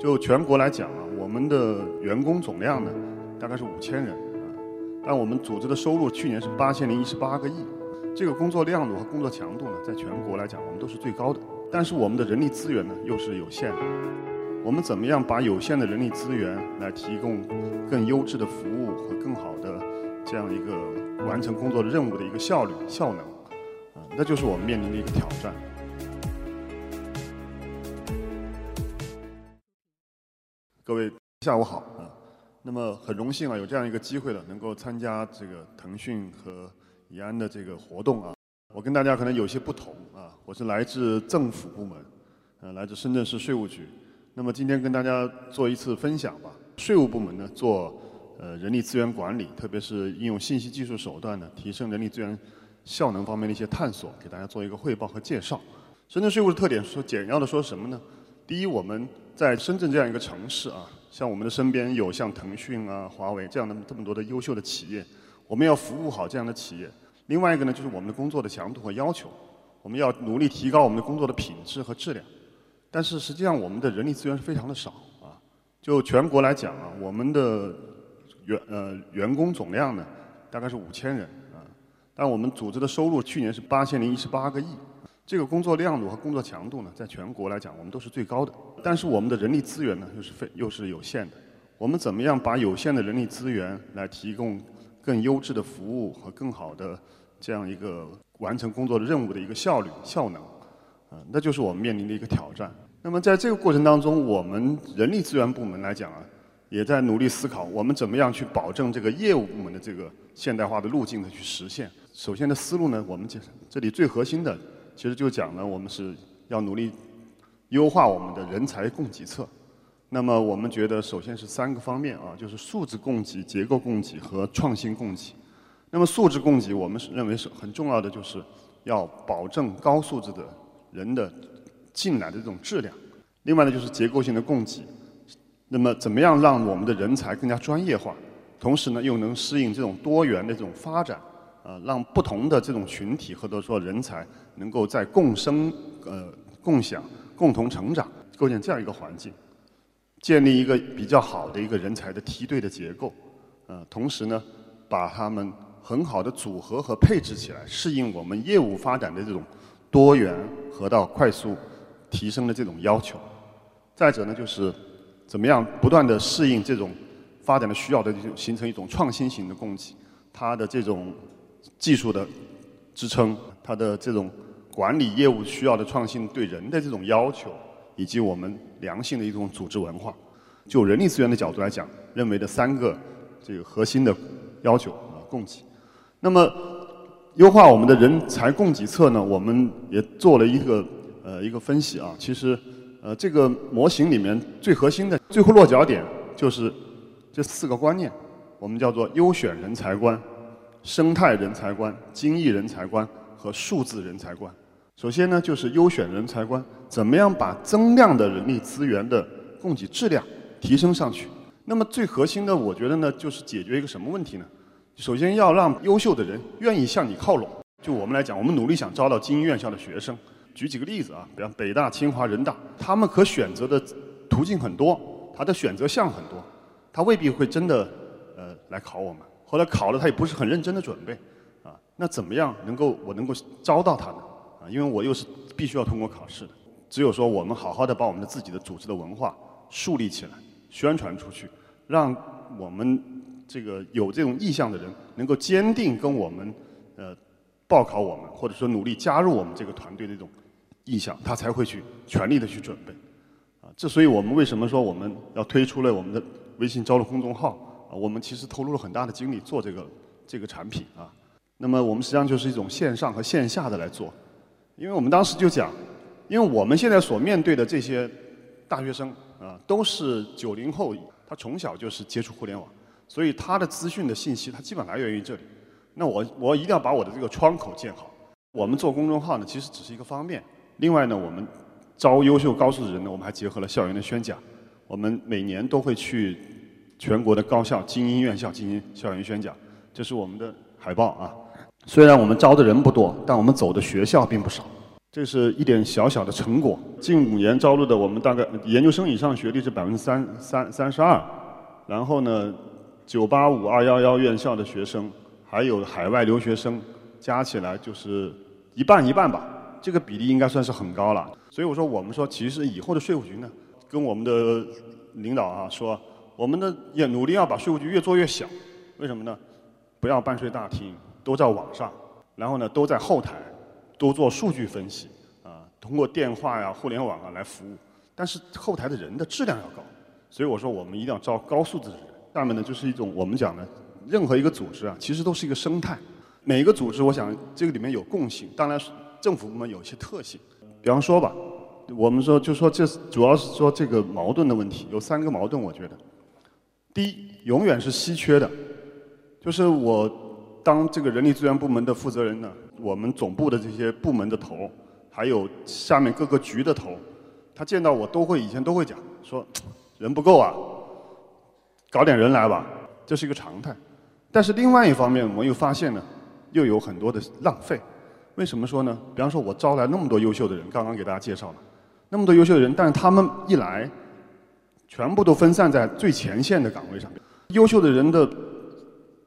就全国来讲啊，我们的员工总量呢，大概是五千人啊，但我们组织的收入去年是八千零一十八个亿，这个工作量度和工作强度呢，在全国来讲我们都是最高的，但是我们的人力资源呢又是有限的，我们怎么样把有限的人力资源来提供更优质的服务和更好的这样一个完成工作任务的一个效率效能啊，那就是我们面临的一个挑战。各位下午好啊，那么很荣幸啊，有这样一个机会呢，能够参加这个腾讯和怡安的这个活动啊。我跟大家可能有些不同啊，我是来自政府部门，呃，来自深圳市税务局。那么今天跟大家做一次分享吧。税务部门呢，做呃人力资源管理，特别是应用信息技术手段呢，提升人力资源效能方面的一些探索，给大家做一个汇报和介绍。深圳税务的特点说简要的说什么呢？第一，我们在深圳这样一个城市啊，像我们的身边有像腾讯啊、华为这样的这么多的优秀的企业，我们要服务好这样的企业。另外一个呢，就是我们的工作的强度和要求，我们要努力提高我们的工作的品质和质量。但是实际上，我们的人力资源是非常的少啊。就全国来讲啊，我们的员呃员工总量呢，大概是五千人啊，但我们组织的收入去年是八千零一十八个亿。这个工作量度和工作强度呢，在全国来讲，我们都是最高的。但是我们的人力资源呢，又是非又是有限的。我们怎么样把有限的人力资源来提供更优质的服务和更好的这样一个完成工作的任务的一个效率效能？啊，那就是我们面临的一个挑战。那么在这个过程当中，我们人力资源部门来讲啊，也在努力思考，我们怎么样去保证这个业务部门的这个现代化的路径的去实现。首先的思路呢，我们这这里最核心的。其实就讲呢，我们是要努力优化我们的人才供给侧。那么我们觉得，首先是三个方面啊，就是素质供给、结构供给和创新供给。那么素质供给，我们是认为是很重要的，就是要保证高素质的人的进来的这种质量。另外呢，就是结构性的供给。那么怎么样让我们的人才更加专业化，同时呢又能适应这种多元的这种发展？呃，让不同的这种群体或者说人才能够在共生、呃共享、共同成长，构建这样一个环境，建立一个比较好的一个人才的梯队的结构，呃，同时呢，把他们很好的组合和配置起来，适应我们业务发展的这种多元和到快速提升的这种要求。再者呢，就是怎么样不断的适应这种发展的需要的这种，形成一种创新型的供给，它的这种。技术的支撑，它的这种管理业务需要的创新，对人的这种要求，以及我们良性的一种组织文化，就人力资源的角度来讲，认为的三个这个核心的要求啊，供给。那么优化我们的人才供给侧呢，我们也做了一个呃一个分析啊。其实呃这个模型里面最核心的最后落脚点就是这四个观念，我们叫做优选人才观。生态人才观、精益人才观和数字人才观。首先呢，就是优选人才观，怎么样把增量的人力资源的供给质量提升上去？那么最核心的，我觉得呢，就是解决一个什么问题呢？首先要让优秀的人愿意向你靠拢。就我们来讲，我们努力想招到精英院校的学生。举几个例子啊，比方北大、清华、人大，他们可选择的途径很多，他的选择项很多，他未必会真的呃来考我们。后来考了，他也不是很认真的准备，啊，那怎么样能够我能够招到他呢？啊，因为我又是必须要通过考试的。只有说我们好好的把我们的自己的组织的文化树立起来，宣传出去，让我们这个有这种意向的人能够坚定跟我们呃报考我们，或者说努力加入我们这个团队的这种意向，他才会去全力的去准备。啊，这所以我们为什么说我们要推出了我们的微信招录公众号？啊，我们其实投入了很大的精力做这个这个产品啊。那么我们实际上就是一种线上和线下的来做，因为我们当时就讲，因为我们现在所面对的这些大学生啊，都是九零后，他从小就是接触互联网，所以他的资讯的信息他基本来源于这里。那我我一定要把我的这个窗口建好。我们做公众号呢，其实只是一个方面。另外呢，我们招优秀高素质人呢，我们还结合了校园的宣讲。我们每年都会去。全国的高校、精英院校进行校园宣讲，这是我们的海报啊。虽然我们招的人不多，但我们走的学校并不少。这是一点小小的成果。近五年招录的，我们大概研究生以上学历是百分之三三三十二，然后呢，九八五二幺幺院校的学生，还有海外留学生，加起来就是一半一半吧。这个比例应该算是很高了。所以我说，我们说，其实以后的税务局呢，跟我们的领导啊说，我们的也努力要把税务局越做越小。为什么呢？不要办税大厅，都在网上，然后呢，都在后台。多做数据分析啊，通过电话呀、互联网啊来服务，但是后台的人的质量要高，所以我说我们一定要招高素质的人。下面呢就是一种我们讲的，任何一个组织啊，其实都是一个生态。每一个组织，我想这个里面有共性，当然政府部门有一些特性。比方说吧，我们说就说这主要是说这个矛盾的问题，有三个矛盾，我觉得，一，永远是稀缺的，就是我当这个人力资源部门的负责人呢。我们总部的这些部门的头，还有下面各个局的头，他见到我都会以前都会讲说，人不够啊，搞点人来吧，这是一个常态。但是另外一方面，我又发现呢，又有很多的浪费。为什么说呢？比方说，我招来那么多优秀的人，刚刚给大家介绍了那么多优秀的人，但是他们一来，全部都分散在最前线的岗位上面。优秀的人的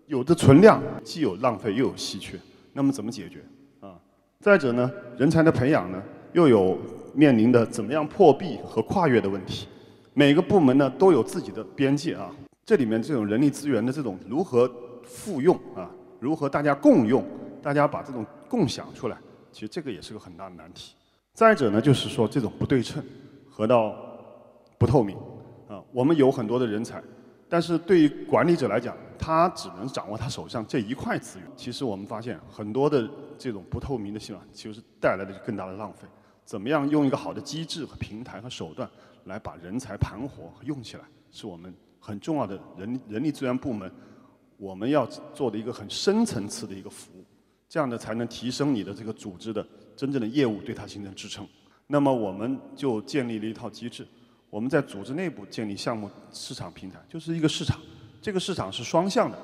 有的存量，既有浪费又有稀缺。那么怎么解决啊？再者呢，人才的培养呢，又有面临的怎么样破壁和跨越的问题。每个部门呢都有自己的边界啊，这里面这种人力资源的这种如何复用啊，如何大家共用，大家把这种共享出来，其实这个也是个很大的难题。再者呢，就是说这种不对称和到不透明，我们有很多的人才。但是对于管理者来讲，他只能掌握他手上这一块资源。其实我们发现很多的这种不透明的系统，其实带来的更大的浪费。怎么样用一个好的机制和平台和手段来把人才盘活和用起来，是我们很重要的人人力资源部门我们要做的一个很深层次的一个服务。这样呢，才能提升你的这个组织的真正的业务，对它形成支撑。那么我们就建立了一套机制。我们在组织内部建立项目市场平台，就是一个市场。这个市场是双向的。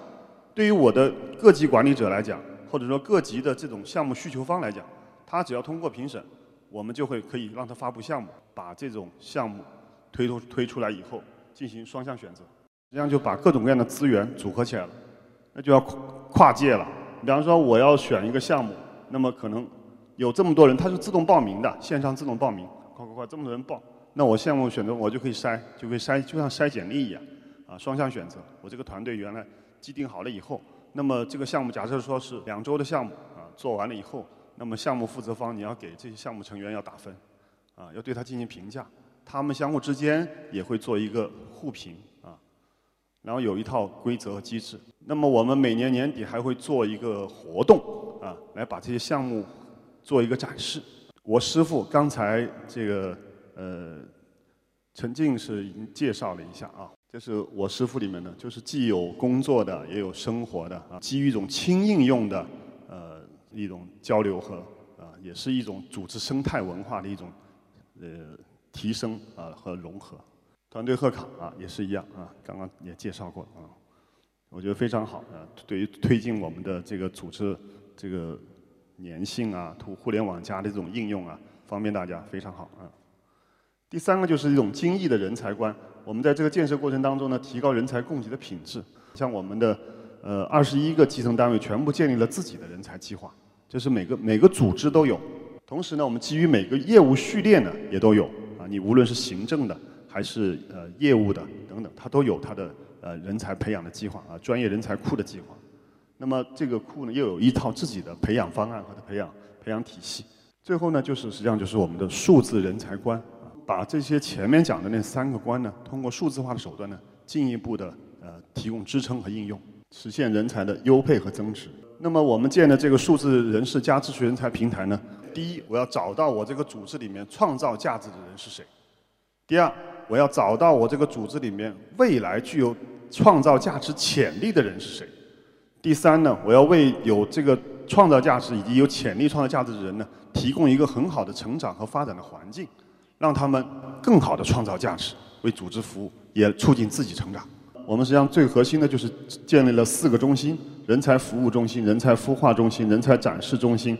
对于我的各级管理者来讲，或者说各级的这种项目需求方来讲，他只要通过评审，我们就会可以让他发布项目，把这种项目推出推出来以后进行双向选择，这样就把各种各样的资源组合起来了。那就要跨界了。比方说我要选一个项目，那么可能有这么多人，他是自动报名的，线上自动报名，快快快，这么多人报。那我项目选择我就可以筛，就可以筛，就像筛简历一样，啊，双向选择。我这个团队原来既定好了以后，那么这个项目假设说是两周的项目，啊，做完了以后，那么项目负责方你要给这些项目成员要打分，啊，要对他进行评价，他们相互之间也会做一个互评，啊，然后有一套规则和机制。那么我们每年年底还会做一个活动，啊，来把这些项目做一个展示。我师傅刚才这个。呃，陈静是已经介绍了一下啊，这是我师傅里面的，就是既有工作的，也有生活的啊，基于一种轻应用的呃一种交流和啊，也是一种组织生态文化的一种呃提升啊和融合。团队贺卡啊也是一样啊，刚刚也介绍过啊，我觉得非常好啊，对于推进我们的这个组织这个粘性啊、图互联网加的这种应用啊，方便大家非常好啊。第三个就是一种精益的人才观。我们在这个建设过程当中呢，提高人才供给的品质。像我们的呃二十一个基层单位全部建立了自己的人才计划，就是每个每个组织都有。同时呢，我们基于每个业务序列呢也都有啊，你无论是行政的还是呃业务的等等，它都有它的呃人才培养的计划啊，专业人才库的计划。那么这个库呢又有一套自己的培养方案和培养培养体系。最后呢，就是实际上就是我们的数字人才观。把这些前面讲的那三个关呢，通过数字化的手段呢，进一步的呃提供支撑和应用，实现人才的优配和增值。那么我们建的这个数字人事加秩序人才平台呢，第一，我要找到我这个组织里面创造价值的人是谁；第二，我要找到我这个组织里面未来具有创造价值潜力的人是谁；第三呢，我要为有这个创造价值以及有潜力创造价值的人呢，提供一个很好的成长和发展的环境。让他们更好的创造价值，为组织服务，也促进自己成长。我们实际上最核心的就是建立了四个中心：人才服务中心、人才孵化中心、人才展示中心、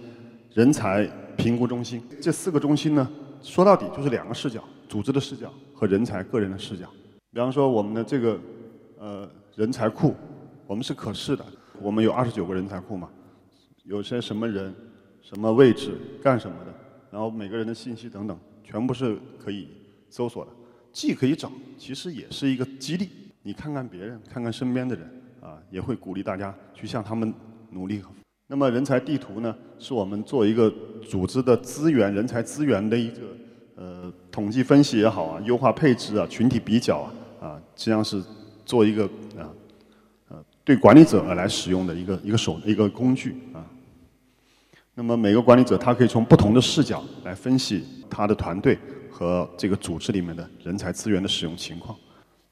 人才评估中心。这四个中心呢，说到底就是两个视角：组织的视角和人才个人的视角。比方说我们的这个呃人才库，我们是可视的，我们有二十九个人才库嘛，有些什么人、什么位置、干什么的，然后每个人的信息等等，全部是可以搜索的。既可以找，其实也是一个激励。你看看别人，看看身边的人，啊，也会鼓励大家去向他们努力。那么人才地图呢，是我们做一个组织的资源、人才资源的一个呃统计分析也好啊，优化配置啊，群体比较啊，啊，实际上是做一个啊呃对管理者来使用的一个一个手一个工具啊。那么每个管理者他可以从不同的视角来分析他的团队。和这个组织里面的人才资源的使用情况，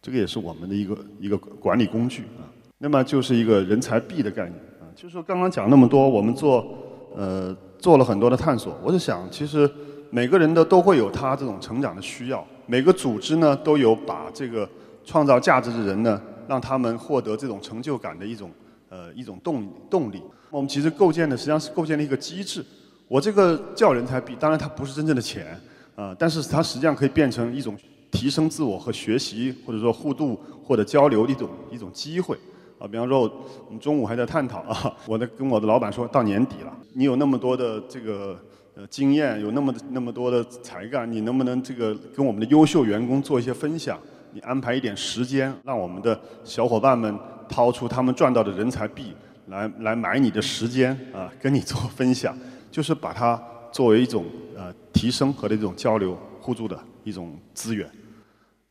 这个也是我们的一个一个管理工具啊。那么就是一个人才币的概念啊，就是说刚刚讲那么多，我们做呃做了很多的探索。我是想，其实每个人的都会有他这种成长的需要，每个组织呢都有把这个创造价值的人呢，让他们获得这种成就感的一种呃一种动动力。我们其实构建的实际上是构建了一个机制。我这个叫人才币，当然它不是真正的钱。啊，但是它实际上可以变成一种提升自我和学习，或者说互动或者交流的一种一种机会。啊，比方说我们中午还在探讨啊，我的跟我的老板说到年底了，你有那么多的这个呃经验，有那么那么多的才干，你能不能这个跟我们的优秀员工做一些分享？你安排一点时间，让我们的小伙伴们掏出他们赚到的人才币来来买你的时间啊，跟你做分享，就是把它。作为一种呃提升和这种交流互助的一种资源。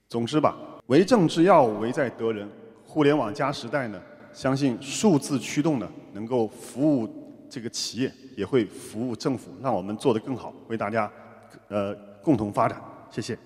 总之吧，为政之要，为在得人。互联网加时代呢，相信数字驱动呢，能够服务这个企业，也会服务政府，让我们做得更好，为大家呃共同发展。谢谢。